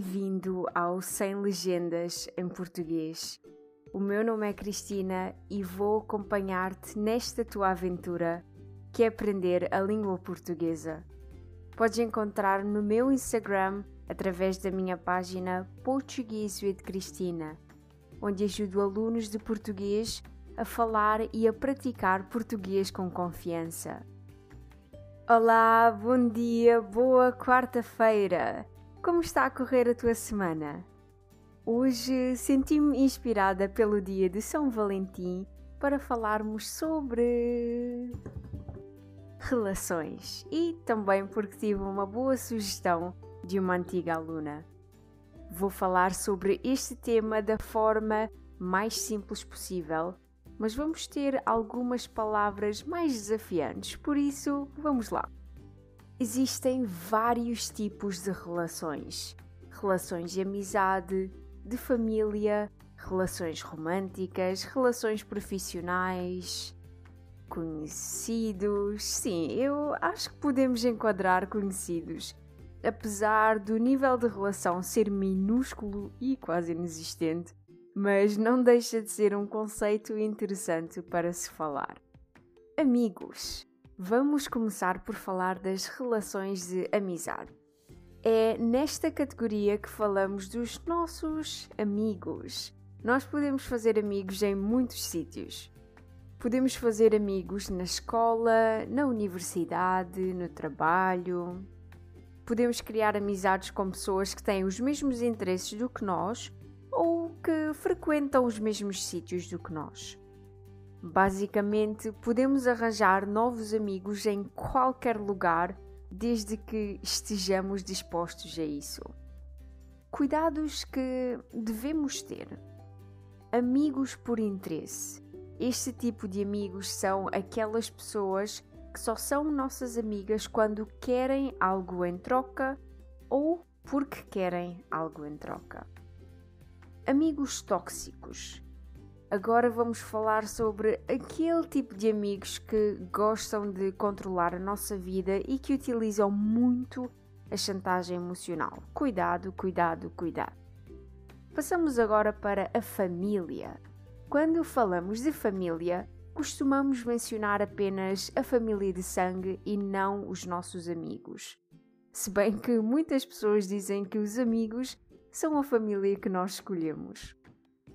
bem-vindo ao Sem Legendas em Português. O meu nome é Cristina e vou acompanhar-te nesta tua aventura que é aprender a língua portuguesa. Podes encontrar no meu Instagram através da minha página Português with Cristina, onde ajudo alunos de português a falar e a praticar português com confiança. Olá, bom dia, boa quarta-feira! Como está a correr a tua semana? Hoje senti-me inspirada pelo dia de São Valentim para falarmos sobre relações e também porque tive uma boa sugestão de uma antiga aluna. Vou falar sobre este tema da forma mais simples possível mas vamos ter algumas palavras mais desafiantes, por isso vamos lá. Existem vários tipos de relações: relações de amizade, de família, relações românticas, relações profissionais, conhecidos. Sim, eu acho que podemos enquadrar conhecidos. Apesar do nível de relação ser minúsculo e quase inexistente, mas não deixa de ser um conceito interessante para se falar. Amigos. Vamos começar por falar das relações de amizade. É nesta categoria que falamos dos nossos amigos. Nós podemos fazer amigos em muitos sítios. Podemos fazer amigos na escola, na universidade, no trabalho. Podemos criar amizades com pessoas que têm os mesmos interesses do que nós ou que frequentam os mesmos sítios do que nós. Basicamente, podemos arranjar novos amigos em qualquer lugar desde que estejamos dispostos a isso. Cuidados que devemos ter. Amigos por interesse. Este tipo de amigos são aquelas pessoas que só são nossas amigas quando querem algo em troca ou porque querem algo em troca. Amigos tóxicos. Agora vamos falar sobre aquele tipo de amigos que gostam de controlar a nossa vida e que utilizam muito a chantagem emocional. Cuidado, cuidado, cuidado. Passamos agora para a família. Quando falamos de família, costumamos mencionar apenas a família de sangue e não os nossos amigos. Se bem que muitas pessoas dizem que os amigos são a família que nós escolhemos.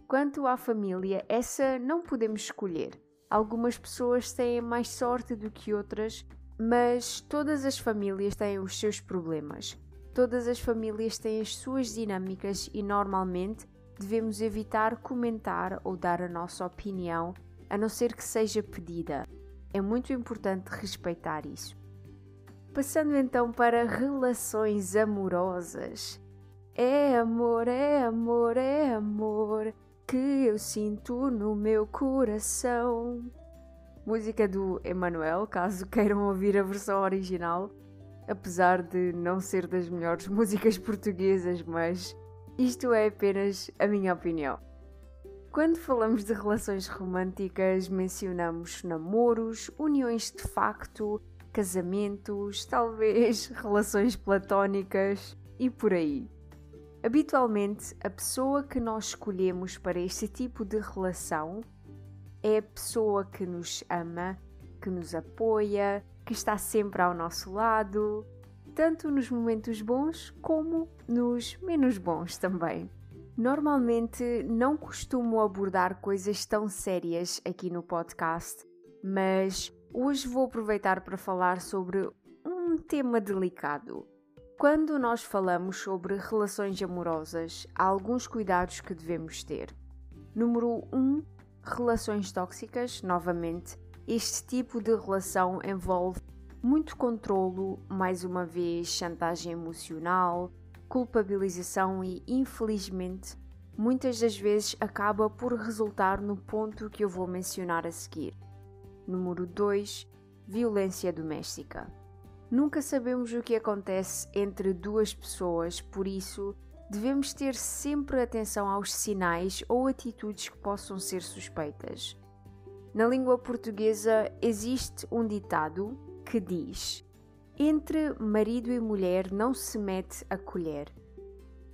Quanto à família, essa não podemos escolher. Algumas pessoas têm mais sorte do que outras, mas todas as famílias têm os seus problemas. Todas as famílias têm as suas dinâmicas e normalmente devemos evitar comentar ou dar a nossa opinião, a não ser que seja pedida. É muito importante respeitar isso. Passando então para relações amorosas. É amor, é amor, é amor que eu sinto no meu coração. Música do Emanuel, caso queiram ouvir a versão original, apesar de não ser das melhores músicas portuguesas, mas isto é apenas a minha opinião. Quando falamos de relações românticas, mencionamos namoros, uniões de facto, casamentos, talvez relações platónicas e por aí. Habitualmente, a pessoa que nós escolhemos para este tipo de relação é a pessoa que nos ama, que nos apoia, que está sempre ao nosso lado, tanto nos momentos bons como nos menos bons também. Normalmente não costumo abordar coisas tão sérias aqui no podcast, mas hoje vou aproveitar para falar sobre um tema delicado quando nós falamos sobre relações amorosas, há alguns cuidados que devemos ter. Número 1. Um, relações tóxicas. Novamente, este tipo de relação envolve muito controlo, mais uma vez, chantagem emocional, culpabilização e, infelizmente, muitas das vezes acaba por resultar no ponto que eu vou mencionar a seguir. Número 2. Violência doméstica. Nunca sabemos o que acontece entre duas pessoas, por isso devemos ter sempre atenção aos sinais ou atitudes que possam ser suspeitas. Na língua portuguesa existe um ditado que diz: Entre marido e mulher não se mete a colher.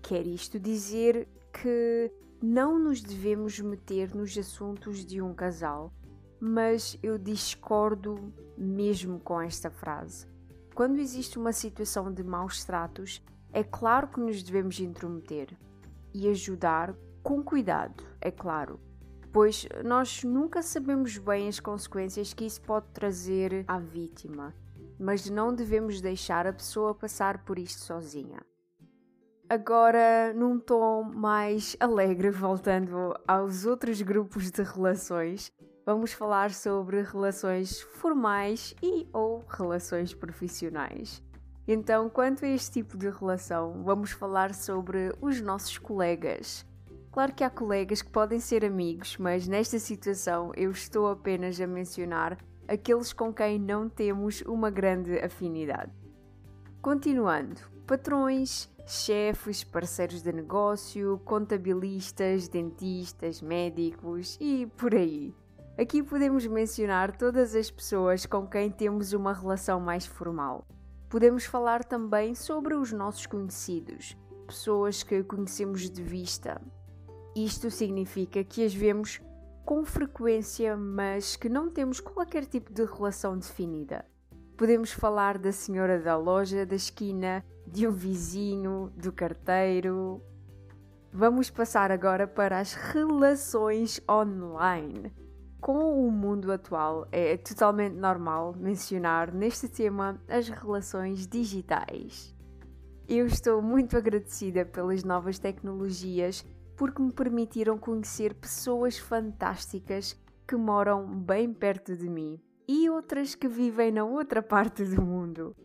Quer isto dizer que não nos devemos meter nos assuntos de um casal, mas eu discordo mesmo com esta frase. Quando existe uma situação de maus tratos, é claro que nos devemos intrometer e ajudar com cuidado, é claro, pois nós nunca sabemos bem as consequências que isso pode trazer à vítima, mas não devemos deixar a pessoa passar por isto sozinha. Agora, num tom mais alegre, voltando aos outros grupos de relações, vamos falar sobre relações formais e ou relações profissionais. Então, quanto a este tipo de relação, vamos falar sobre os nossos colegas. Claro que há colegas que podem ser amigos, mas nesta situação eu estou apenas a mencionar aqueles com quem não temos uma grande afinidade. Continuando, patrões, chefes, parceiros de negócio, contabilistas, dentistas, médicos e por aí. Aqui podemos mencionar todas as pessoas com quem temos uma relação mais formal. Podemos falar também sobre os nossos conhecidos, pessoas que conhecemos de vista. Isto significa que as vemos com frequência, mas que não temos qualquer tipo de relação definida. Podemos falar da senhora da loja da esquina, de um vizinho, do carteiro. Vamos passar agora para as relações online. Com o mundo atual, é totalmente normal mencionar neste tema as relações digitais. Eu estou muito agradecida pelas novas tecnologias porque me permitiram conhecer pessoas fantásticas que moram bem perto de mim e outras que vivem na outra parte do mundo.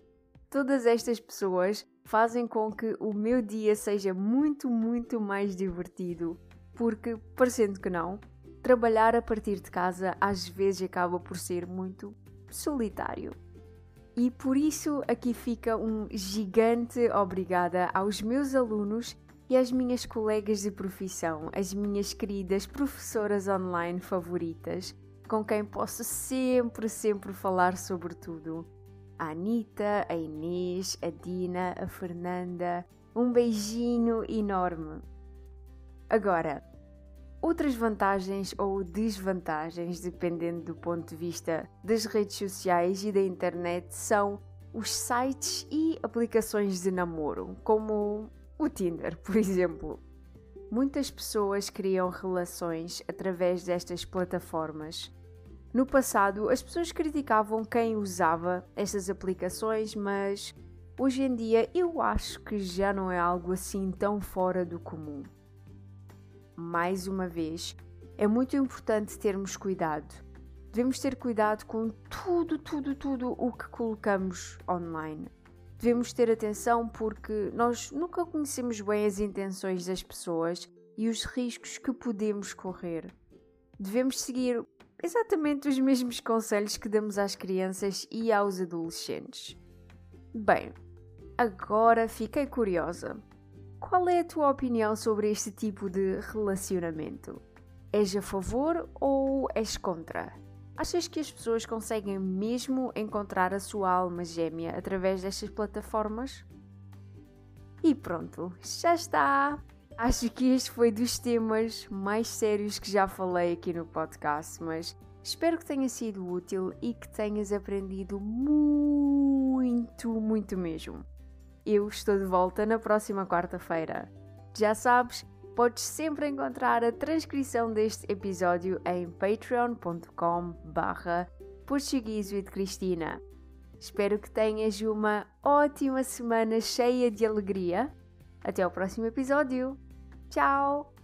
Todas estas pessoas fazem com que o meu dia seja muito, muito mais divertido, porque, parecendo que não, trabalhar a partir de casa às vezes acaba por ser muito solitário. E por isso aqui fica um gigante obrigada aos meus alunos e às minhas colegas de profissão, as minhas queridas professoras online favoritas, com quem posso sempre, sempre falar sobre tudo. A Anitta, a Inês, a Dina, a Fernanda. Um beijinho enorme. Agora, Outras vantagens ou desvantagens, dependendo do ponto de vista das redes sociais e da internet, são os sites e aplicações de namoro, como o Tinder, por exemplo. Muitas pessoas criam relações através destas plataformas. No passado, as pessoas criticavam quem usava estas aplicações, mas hoje em dia eu acho que já não é algo assim tão fora do comum mais uma vez, é muito importante termos cuidado. Devemos ter cuidado com tudo, tudo, tudo o que colocamos online. Devemos ter atenção porque nós nunca conhecemos bem as intenções das pessoas e os riscos que podemos correr. Devemos seguir exatamente os mesmos conselhos que damos às crianças e aos adolescentes. Bem, agora fiquei curiosa. Qual é a tua opinião sobre este tipo de relacionamento? És a favor ou és contra? Achas que as pessoas conseguem mesmo encontrar a sua alma gêmea através destas plataformas? E pronto, já está! Acho que este foi dos temas mais sérios que já falei aqui no podcast, mas espero que tenha sido útil e que tenhas aprendido muito, muito mesmo eu estou de volta na próxima quarta-feira. Já sabes, podes sempre encontrar a transcrição deste episódio em patreon.com barra Cristina. Espero que tenhas uma ótima semana cheia de alegria. Até ao próximo episódio. Tchau!